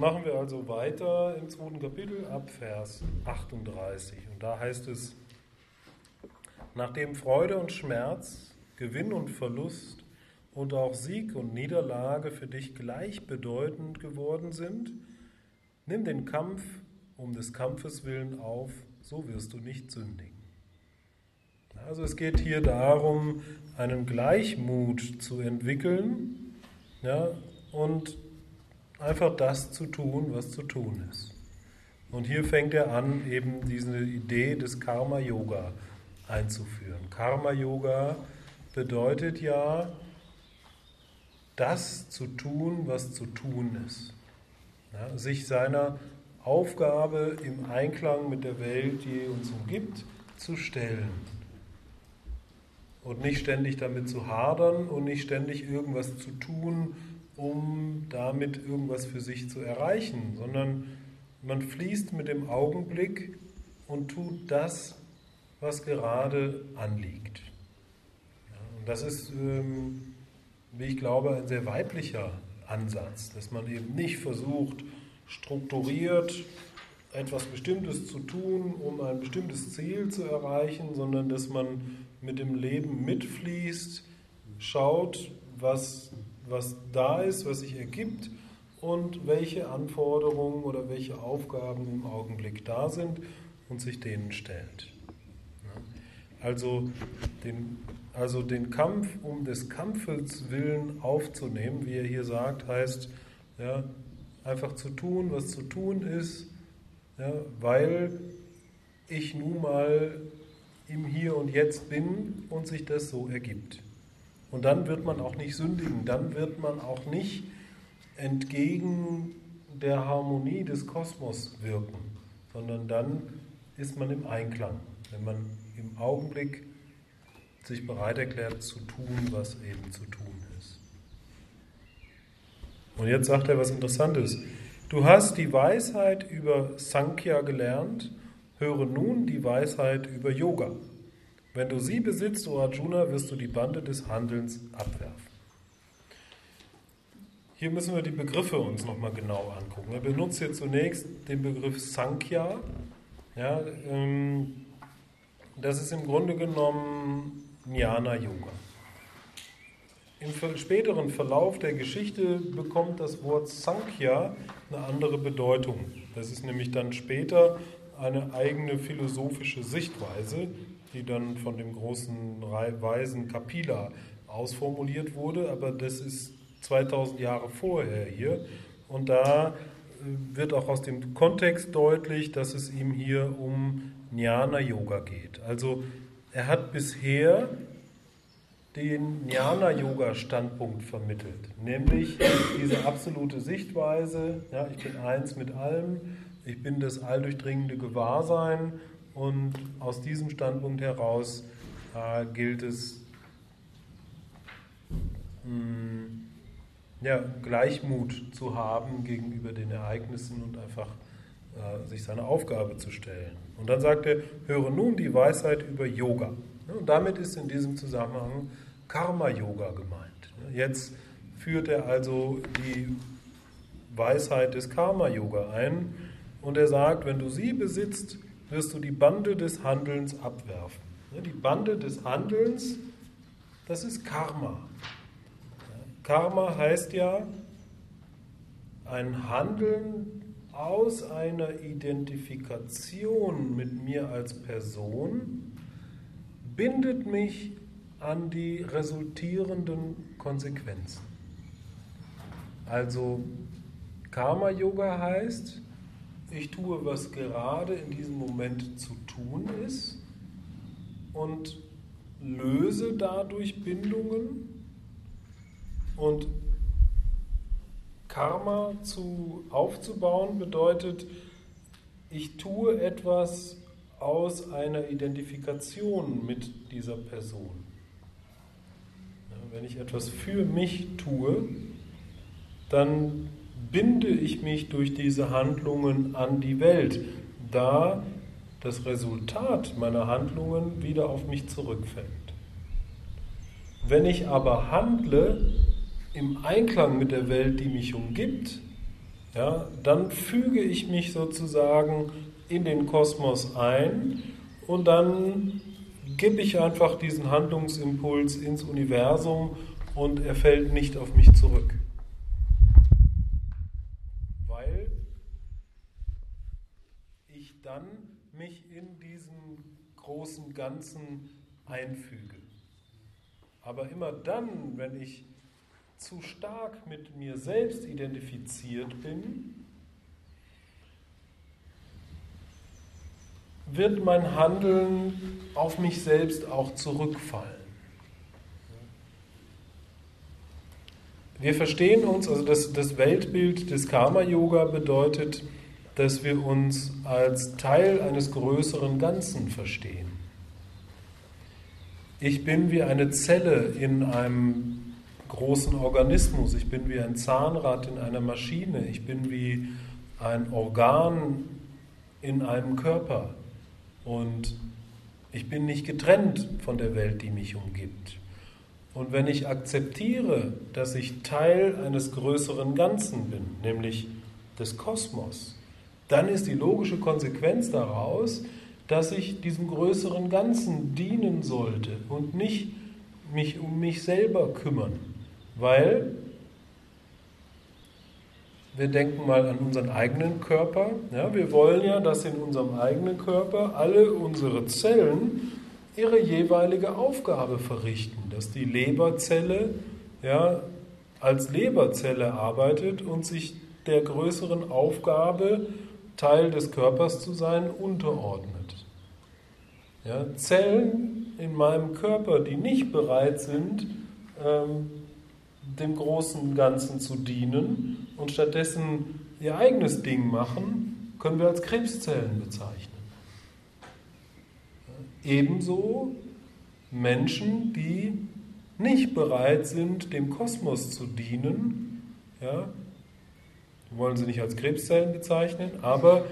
machen wir also weiter im zweiten Kapitel ab Vers 38. Und da heißt es, nachdem Freude und Schmerz, Gewinn und Verlust und auch Sieg und Niederlage für dich gleichbedeutend geworden sind, nimm den Kampf um des Kampfes willen auf, so wirst du nicht sündigen. Also es geht hier darum, einen Gleichmut zu entwickeln ja, und einfach das zu tun, was zu tun ist. Und hier fängt er an, eben diese Idee des Karma-Yoga einzuführen. Karma-Yoga bedeutet ja, das zu tun, was zu tun ist. Ja, sich seiner Aufgabe im Einklang mit der Welt, die uns umgibt, zu stellen. Und nicht ständig damit zu hadern und nicht ständig irgendwas zu tun, um damit irgendwas für sich zu erreichen, sondern man fließt mit dem Augenblick und tut das, was gerade anliegt. Und das ist, ähm, wie ich glaube, ein sehr weiblicher Ansatz, dass man eben nicht versucht, strukturiert etwas Bestimmtes zu tun, um ein bestimmtes Ziel zu erreichen, sondern dass man mit dem Leben mitfließt, schaut, was was da ist, was sich ergibt und welche Anforderungen oder welche Aufgaben im Augenblick da sind und sich denen stellt. Also den, also den Kampf um des Kampfes willen aufzunehmen, wie er hier sagt, heißt ja, einfach zu tun, was zu tun ist, ja, weil ich nun mal im Hier und Jetzt bin und sich das so ergibt. Und dann wird man auch nicht sündigen, dann wird man auch nicht entgegen der Harmonie des Kosmos wirken, sondern dann ist man im Einklang, wenn man im Augenblick sich bereit erklärt zu tun, was eben zu tun ist. Und jetzt sagt er was Interessantes. Du hast die Weisheit über Sankhya gelernt, höre nun die Weisheit über Yoga. Wenn du sie besitzt, o Arjuna, wirst du die Bande des Handelns abwerfen. Hier müssen wir die Begriffe uns nochmal genau angucken. Er benutzt hier zunächst den Begriff Sankhya. Ja, ähm, das ist im Grunde genommen Jnana Yoga. Im späteren Verlauf der Geschichte bekommt das Wort Sankhya eine andere Bedeutung. Das ist nämlich dann später eine eigene philosophische Sichtweise, die dann von dem großen Weisen Kapila ausformuliert wurde, aber das ist 2000 Jahre vorher hier. Und da äh, wird auch aus dem Kontext deutlich, dass es ihm hier um Jnana Yoga geht. Also er hat bisher den Jnana Yoga Standpunkt vermittelt, nämlich diese absolute Sichtweise, ja, ich bin eins mit allem, ich bin das alldurchdringende Gewahrsein und aus diesem Standpunkt heraus äh, gilt es, mh, hm, ja, Gleichmut zu haben gegenüber den Ereignissen und einfach äh, sich seiner Aufgabe zu stellen. Und dann sagt er, höre nun die Weisheit über Yoga. Und damit ist in diesem Zusammenhang Karma-Yoga gemeint. Jetzt führt er also die Weisheit des Karma-Yoga ein und er sagt, wenn du sie besitzt, wirst du die Bande des Handelns abwerfen. Die Bande des Handelns, das ist Karma. Karma heißt ja ein Handeln aus einer Identifikation mit mir als Person bindet mich an die resultierenden Konsequenzen. Also Karma-Yoga heißt, ich tue, was gerade in diesem Moment zu tun ist und löse dadurch Bindungen und Karma zu, aufzubauen bedeutet, ich tue etwas aus einer Identifikation mit dieser Person. Wenn ich etwas für mich tue, dann binde ich mich durch diese Handlungen an die Welt, da das Resultat meiner Handlungen wieder auf mich zurückfällt. Wenn ich aber handle im Einklang mit der Welt, die mich umgibt, ja, dann füge ich mich sozusagen in den Kosmos ein und dann gebe ich einfach diesen Handlungsimpuls ins Universum und er fällt nicht auf mich zurück. Weil ich dann mich in diesen großen Ganzen einfüge. Aber immer dann, wenn ich zu stark mit mir selbst identifiziert bin, wird mein Handeln auf mich selbst auch zurückfallen. Wir verstehen uns, also das, das Weltbild des Karma-Yoga bedeutet, dass wir uns als Teil eines größeren Ganzen verstehen. Ich bin wie eine Zelle in einem großen Organismus, ich bin wie ein Zahnrad in einer Maschine, ich bin wie ein Organ in einem Körper und ich bin nicht getrennt von der Welt, die mich umgibt. Und wenn ich akzeptiere, dass ich Teil eines größeren Ganzen bin, nämlich des Kosmos, dann ist die logische Konsequenz daraus, dass ich diesem größeren Ganzen dienen sollte und nicht mich um mich selber kümmern. Weil wir denken mal an unseren eigenen Körper. Ja, wir wollen ja, dass in unserem eigenen Körper alle unsere Zellen ihre jeweilige Aufgabe verrichten. Dass die Leberzelle ja, als Leberzelle arbeitet und sich der größeren Aufgabe, Teil des Körpers zu sein, unterordnet. Ja, Zellen in meinem Körper, die nicht bereit sind, ähm, dem großen Ganzen zu dienen und stattdessen ihr eigenes Ding machen, können wir als Krebszellen bezeichnen. Ebenso Menschen, die nicht bereit sind, dem Kosmos zu dienen, ja, wollen sie nicht als Krebszellen bezeichnen, aber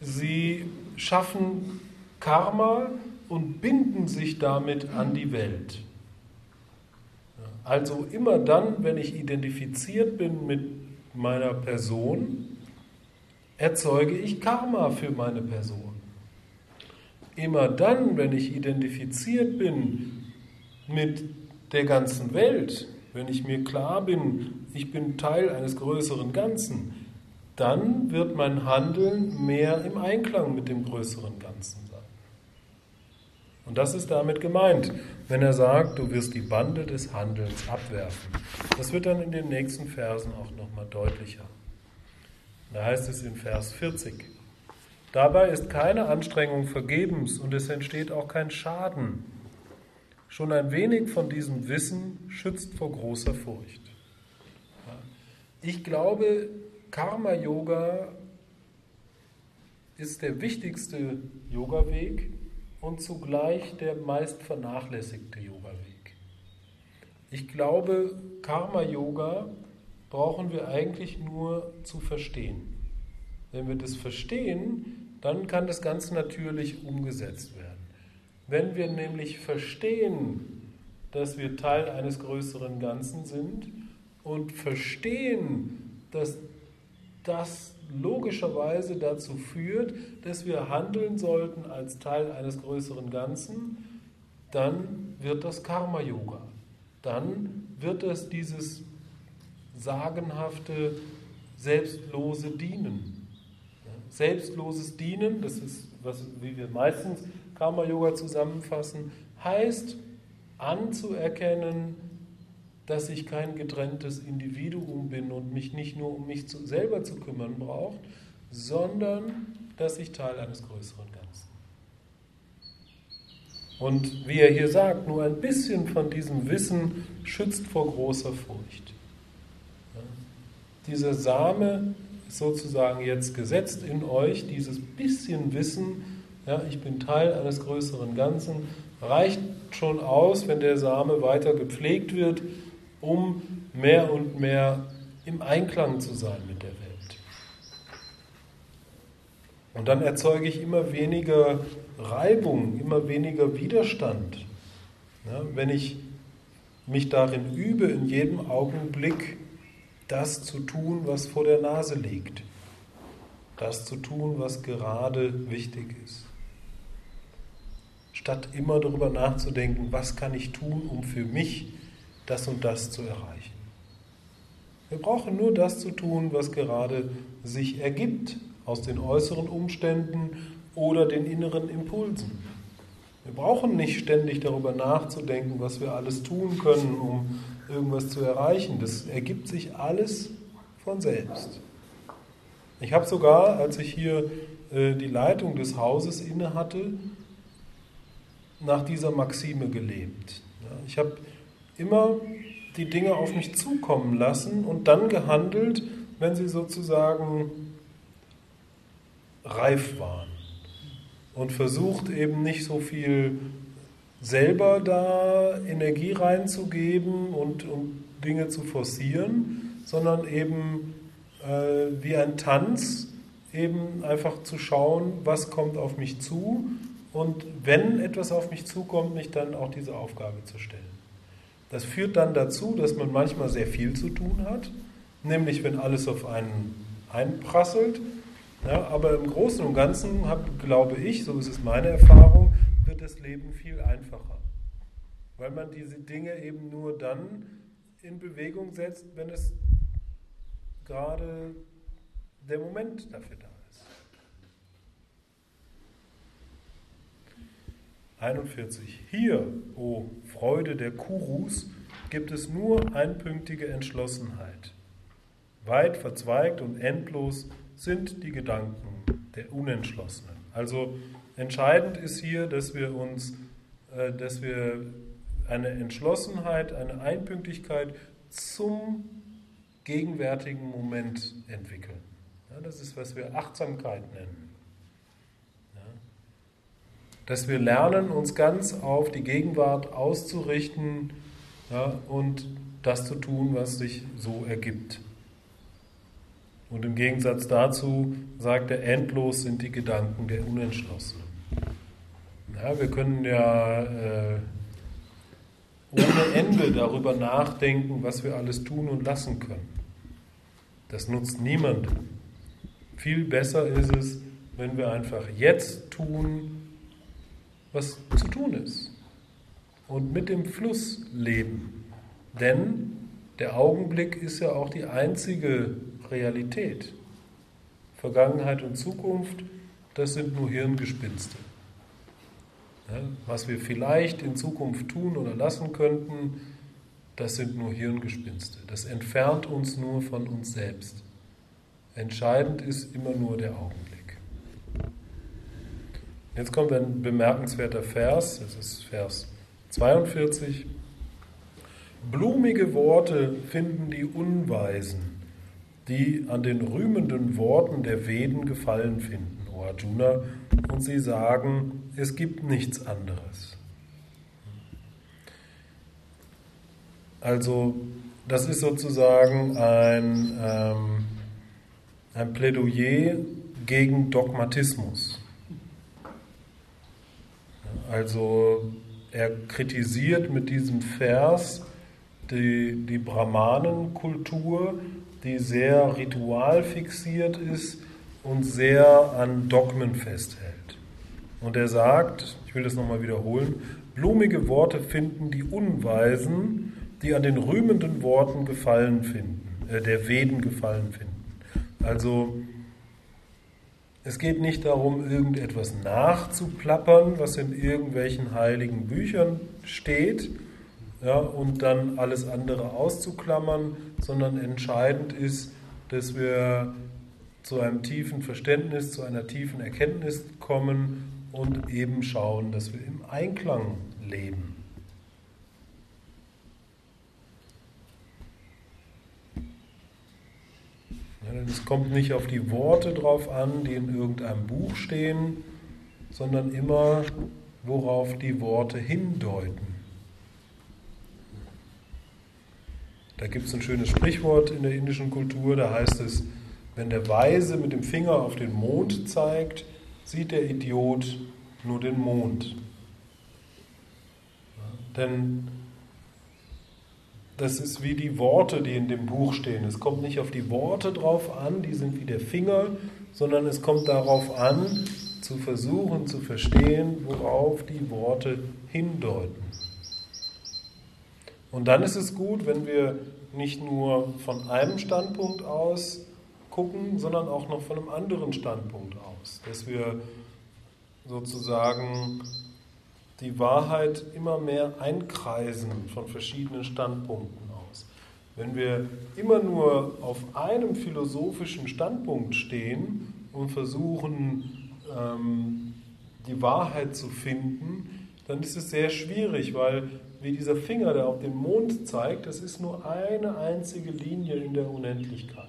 sie schaffen Karma und binden sich damit an die Welt. Also immer dann, wenn ich identifiziert bin mit meiner Person, erzeuge ich Karma für meine Person. Immer dann, wenn ich identifiziert bin mit der ganzen Welt, wenn ich mir klar bin, ich bin Teil eines größeren Ganzen, dann wird mein Handeln mehr im Einklang mit dem größeren Ganzen sein. Und das ist damit gemeint, wenn er sagt, du wirst die Bande des Handelns abwerfen. Das wird dann in den nächsten Versen auch nochmal deutlicher. Da heißt es in Vers 40, dabei ist keine Anstrengung vergebens und es entsteht auch kein Schaden. Schon ein wenig von diesem Wissen schützt vor großer Furcht. Ich glaube, Karma-Yoga ist der wichtigste Yoga-Weg, und zugleich der meist vernachlässigte Yoga-Weg. Ich glaube, Karma-Yoga brauchen wir eigentlich nur zu verstehen. Wenn wir das verstehen, dann kann das ganz natürlich umgesetzt werden. Wenn wir nämlich verstehen, dass wir Teil eines größeren Ganzen sind und verstehen, dass das logischerweise dazu führt, dass wir handeln sollten als Teil eines größeren Ganzen, dann wird das Karma-Yoga. Dann wird es dieses sagenhafte, selbstlose Dienen. Selbstloses Dienen, das ist, was, wie wir meistens Karma-Yoga zusammenfassen, heißt anzuerkennen, dass ich kein getrenntes Individuum bin und mich nicht nur um mich zu, selber zu kümmern braucht, sondern dass ich Teil eines größeren Ganzen. Und wie er hier sagt, nur ein bisschen von diesem Wissen schützt vor großer Furcht. Ja. Dieser Same ist sozusagen jetzt gesetzt in euch, dieses bisschen Wissen, ja, ich bin Teil eines größeren Ganzen, reicht schon aus, wenn der Same weiter gepflegt wird, um mehr und mehr im Einklang zu sein mit der Welt. Und dann erzeuge ich immer weniger Reibung, immer weniger Widerstand. Ja, wenn ich mich darin übe, in jedem Augenblick das zu tun, was vor der Nase liegt. Das zu tun, was gerade wichtig ist. Statt immer darüber nachzudenken, was kann ich tun, um für mich das und das zu erreichen. Wir brauchen nur das zu tun, was gerade sich ergibt aus den äußeren Umständen oder den inneren Impulsen. Wir brauchen nicht ständig darüber nachzudenken, was wir alles tun können, um irgendwas zu erreichen. Das ergibt sich alles von selbst. Ich habe sogar, als ich hier äh, die Leitung des Hauses inne hatte, nach dieser Maxime gelebt. Ich habe immer die Dinge auf mich zukommen lassen und dann gehandelt, wenn sie sozusagen reif waren. Und versucht eben nicht so viel selber da Energie reinzugeben und, und Dinge zu forcieren, sondern eben äh, wie ein Tanz eben einfach zu schauen, was kommt auf mich zu und wenn etwas auf mich zukommt, mich dann auch diese Aufgabe zu stellen. Das führt dann dazu, dass man manchmal sehr viel zu tun hat, nämlich wenn alles auf einen einprasselt. Ja, aber im Großen und Ganzen, hab, glaube ich, so ist es meine Erfahrung, wird das Leben viel einfacher. Weil man diese Dinge eben nur dann in Bewegung setzt, wenn es gerade der Moment dafür da ist. 41. Hier, o oh Freude der Kurus, gibt es nur einpünktige Entschlossenheit. Weit verzweigt und endlos sind die Gedanken der Unentschlossenen. Also entscheidend ist hier, dass wir uns, äh, dass wir eine Entschlossenheit, eine Einpünktigkeit zum gegenwärtigen Moment entwickeln. Ja, das ist, was wir Achtsamkeit nennen. Dass wir lernen, uns ganz auf die Gegenwart auszurichten ja, und das zu tun, was sich so ergibt. Und im Gegensatz dazu sagt er, endlos sind die Gedanken der Unentschlossenen. Ja, wir können ja äh, ohne Ende darüber nachdenken, was wir alles tun und lassen können. Das nutzt niemandem. Viel besser ist es, wenn wir einfach jetzt tun, was zu tun ist. Und mit dem Fluss leben. Denn der Augenblick ist ja auch die einzige Realität. Vergangenheit und Zukunft, das sind nur Hirngespinste. Was wir vielleicht in Zukunft tun oder lassen könnten, das sind nur Hirngespinste. Das entfernt uns nur von uns selbst. Entscheidend ist immer nur der Augenblick. Jetzt kommt ein bemerkenswerter Vers, das ist Vers 42. Blumige Worte finden die Unweisen, die an den rühmenden Worten der Veden gefallen finden, O Arjuna, und sie sagen, es gibt nichts anderes. Also das ist sozusagen ein, ähm, ein Plädoyer gegen Dogmatismus. Also er kritisiert mit diesem Vers die, die Brahmanenkultur, die sehr ritualfixiert ist und sehr an Dogmen festhält. Und er sagt, ich will das nochmal wiederholen, blumige Worte finden die Unweisen, die an den rühmenden Worten gefallen finden, äh, der Veden gefallen finden. Also es geht nicht darum, irgendetwas nachzuplappern, was in irgendwelchen heiligen Büchern steht, ja, und dann alles andere auszuklammern, sondern entscheidend ist, dass wir zu einem tiefen Verständnis, zu einer tiefen Erkenntnis kommen und eben schauen, dass wir im Einklang leben. Es kommt nicht auf die Worte drauf an, die in irgendeinem Buch stehen, sondern immer, worauf die Worte hindeuten. Da gibt es ein schönes Sprichwort in der indischen Kultur, da heißt es, wenn der Weise mit dem Finger auf den Mond zeigt, sieht der Idiot nur den Mond. Denn das ist wie die Worte, die in dem Buch stehen. Es kommt nicht auf die Worte drauf an, die sind wie der Finger, sondern es kommt darauf an, zu versuchen zu verstehen, worauf die Worte hindeuten. Und dann ist es gut, wenn wir nicht nur von einem Standpunkt aus gucken, sondern auch noch von einem anderen Standpunkt aus. Dass wir sozusagen die Wahrheit immer mehr einkreisen von verschiedenen Standpunkten aus. Wenn wir immer nur auf einem philosophischen Standpunkt stehen und versuchen, ähm, die Wahrheit zu finden, dann ist es sehr schwierig, weil wie dieser Finger, der auf den Mond zeigt, das ist nur eine einzige Linie in der Unendlichkeit.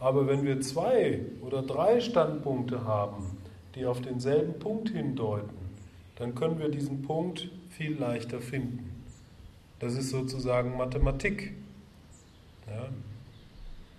Aber wenn wir zwei oder drei Standpunkte haben, die auf denselben Punkt hindeuten, dann können wir diesen Punkt viel leichter finden. Das ist sozusagen Mathematik. Ja.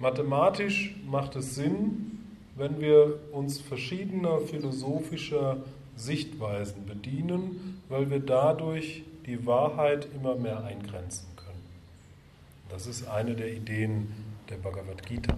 Mathematisch macht es Sinn, wenn wir uns verschiedener philosophischer Sichtweisen bedienen, weil wir dadurch die Wahrheit immer mehr eingrenzen können. Das ist eine der Ideen der Bhagavad Gita.